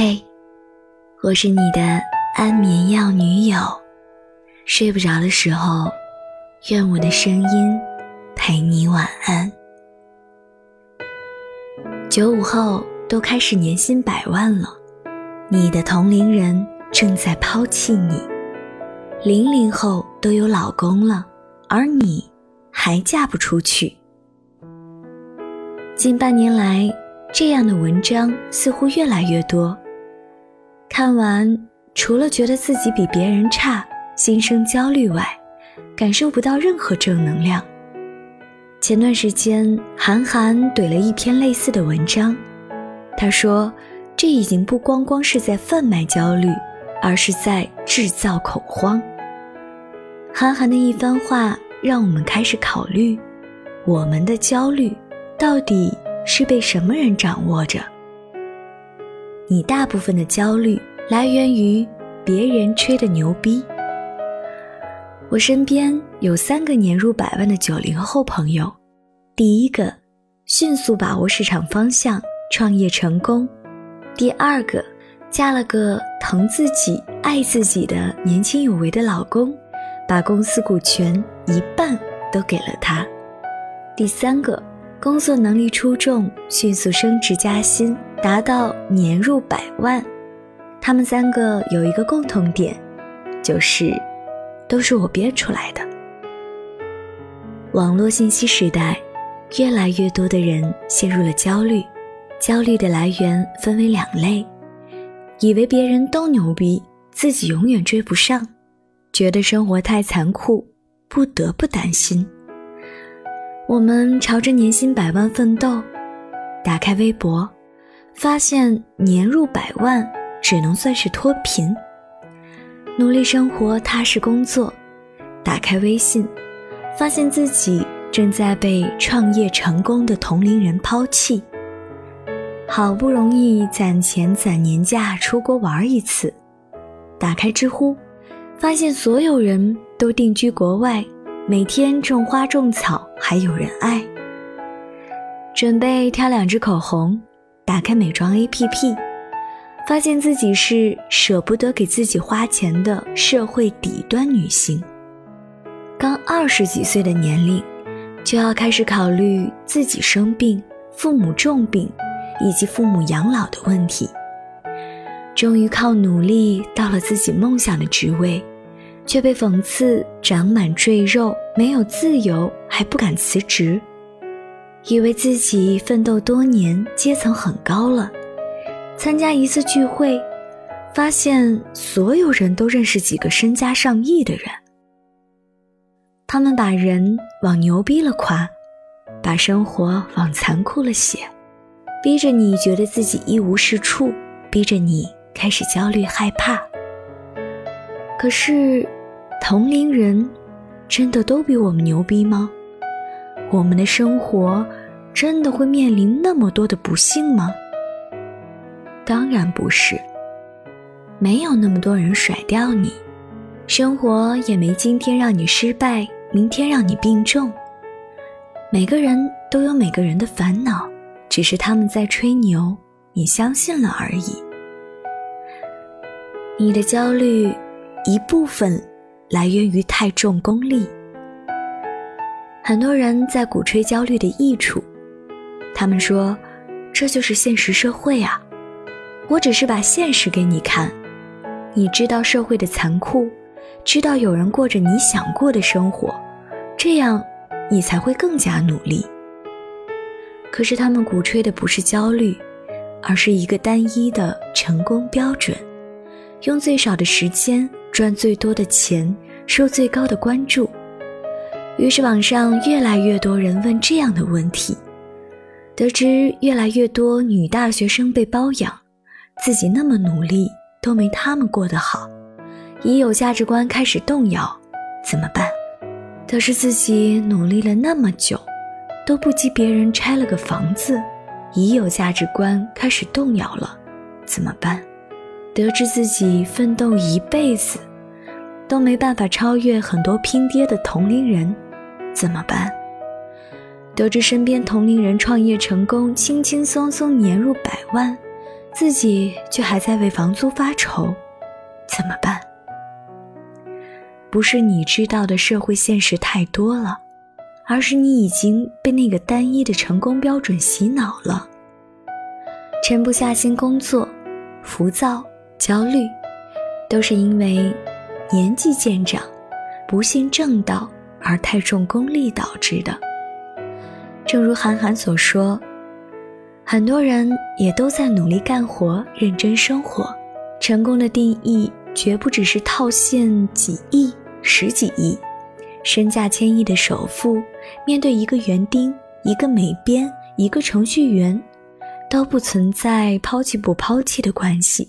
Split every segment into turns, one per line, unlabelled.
嘿，我是你的安眠药女友。睡不着的时候，愿我的声音陪你晚安。九五后都开始年薪百万了，你的同龄人正在抛弃你；零零后都有老公了，而你还嫁不出去。近半年来。这样的文章似乎越来越多。看完，除了觉得自己比别人差，心生焦虑外，感受不到任何正能量。前段时间，韩寒怼了一篇类似的文章，他说：“这已经不光光是在贩卖焦虑，而是在制造恐慌。”韩寒的一番话，让我们开始考虑，我们的焦虑到底。是被什么人掌握着？你大部分的焦虑来源于别人吹的牛逼。我身边有三个年入百万的九零后朋友，第一个迅速把握市场方向，创业成功；第二个嫁了个疼自己、爱自己的年轻有为的老公，把公司股权一半都给了他；第三个。工作能力出众，迅速升职加薪，达到年入百万。他们三个有一个共同点，就是都是我编出来的。网络信息时代，越来越多的人陷入了焦虑，焦虑的来源分为两类：以为别人都牛逼，自己永远追不上；觉得生活太残酷，不得不担心。我们朝着年薪百万奋斗，打开微博，发现年入百万只能算是脱贫。努力生活，踏实工作，打开微信，发现自己正在被创业成功的同龄人抛弃。好不容易攒钱攒年假出国玩一次，打开知乎，发现所有人都定居国外。每天种花种草还有人爱。准备挑两支口红，打开美妆 APP，发现自己是舍不得给自己花钱的社会底端女性。刚二十几岁的年龄，就要开始考虑自己生病、父母重病以及父母养老的问题。终于靠努力到了自己梦想的职位。却被讽刺长满赘肉，没有自由，还不敢辞职，以为自己奋斗多年，阶层很高了。参加一次聚会，发现所有人都认识几个身家上亿的人。他们把人往牛逼了夸，把生活往残酷了写，逼着你觉得自己一无是处，逼着你开始焦虑害怕。可是。同龄人真的都比我们牛逼吗？我们的生活真的会面临那么多的不幸吗？当然不是，没有那么多人甩掉你，生活也没今天让你失败，明天让你病重。每个人都有每个人的烦恼，只是他们在吹牛，你相信了而已。你的焦虑一部分。来源于太重功利。很多人在鼓吹焦虑的益处，他们说：“这就是现实社会啊！”我只是把现实给你看，你知道社会的残酷，知道有人过着你想过的生活，这样你才会更加努力。可是他们鼓吹的不是焦虑，而是一个单一的成功标准，用最少的时间。赚最多的钱，受最高的关注，于是网上越来越多人问这样的问题。得知越来越多女大学生被包养，自己那么努力都没他们过得好，已有价值观开始动摇，怎么办？得知自己努力了那么久，都不及别人拆了个房子，已有价值观开始动摇了，怎么办？得知自己奋斗一辈子。都没办法超越很多拼爹的同龄人，怎么办？得知身边同龄人创业成功，轻轻松松年入百万，自己却还在为房租发愁，怎么办？不是你知道的社会现实太多了，而是你已经被那个单一的成功标准洗脑了。沉不下心工作，浮躁、焦虑，都是因为年纪渐长，不信正道而太重功利导致的。正如韩寒所说，很多人也都在努力干活、认真生活。成功的定义绝不只是套现几亿、十几亿，身价千亿的首富，面对一个园丁、一个美编、一个程序员。都不存在抛弃不抛弃的关系。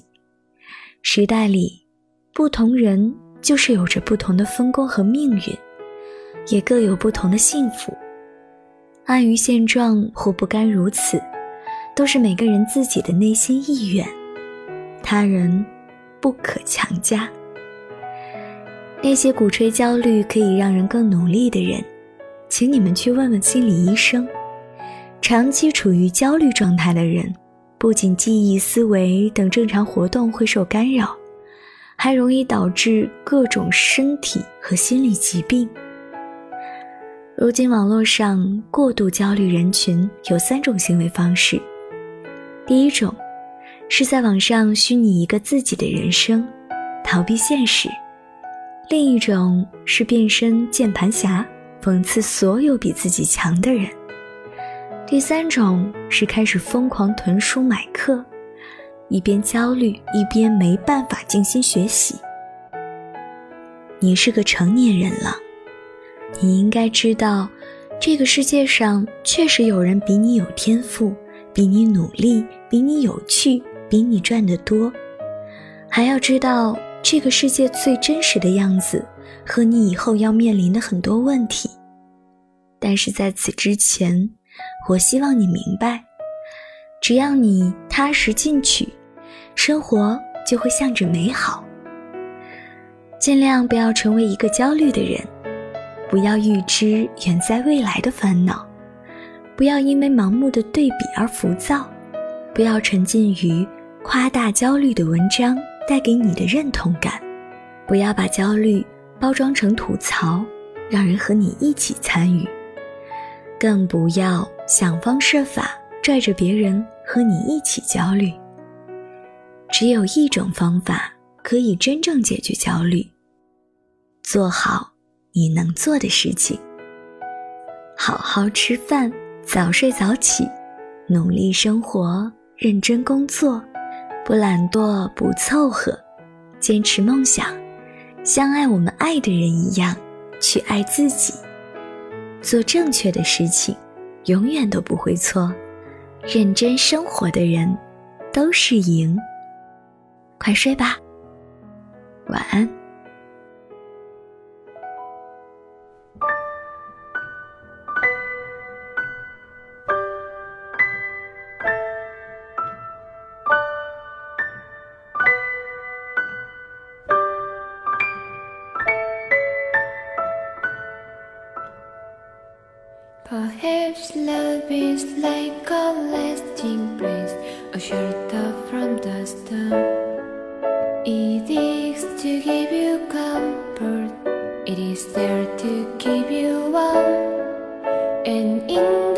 时代里，不同人就是有着不同的分工和命运，也各有不同的幸福。安于现状或不甘如此，都是每个人自己的内心意愿，他人不可强加。那些鼓吹焦虑可以让人更努力的人，请你们去问问心理医生。长期处于焦虑状态的人，不仅记忆、思维等正常活动会受干扰，还容易导致各种身体和心理疾病。如今网络上过度焦虑人群有三种行为方式：第一种，是在网上虚拟一个自己的人生，逃避现实；另一种是变身键盘侠，讽刺所有比自己强的人。第三种是开始疯狂囤书买课，一边焦虑一边没办法静心学习。你是个成年人了，你应该知道，这个世界上确实有人比你有天赋，比你努力，比你有趣，比你赚得多。还要知道这个世界最真实的样子和你以后要面临的很多问题。但是在此之前。我希望你明白，只要你踏实进取，生活就会向着美好。尽量不要成为一个焦虑的人，不要预知远在未来的烦恼，不要因为盲目的对比而浮躁，不要沉浸于夸大焦虑的文章带给你的认同感，不要把焦虑包装成吐槽，让人和你一起参与。更不要想方设法拽着别人和你一起焦虑。只有一种方法可以真正解决焦虑：做好你能做的事情，好好吃饭，早睡早起，努力生活，认真工作，不懒惰，不凑合，坚持梦想，像爱我们爱的人一样去爱自己。做正确的事情，永远都不会错。认真生活的人，都是赢。快睡吧，晚安。
Perhaps love is like a lasting place, a shelter from the storm. It is to give you comfort, it is there to keep you warm. And in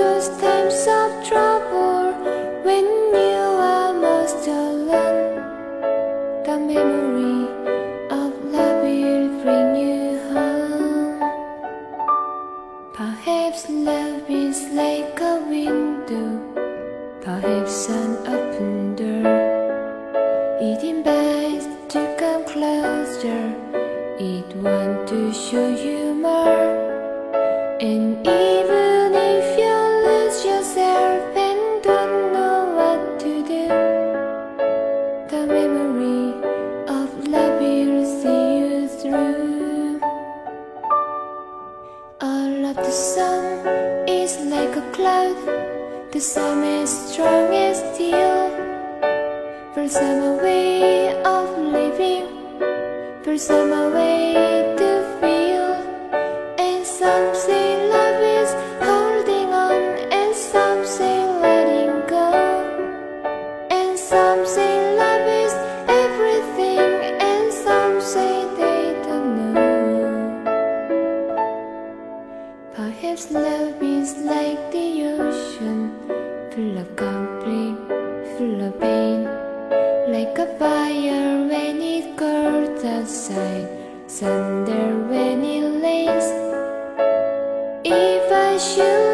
some way to feel, and some say love is holding on, and some say letting go, and Some say love is everything, and some say they don't know. Perhaps love is like the ocean, full of conflict, full of pain. Like a fire when it outside, thunder when it lays. If I should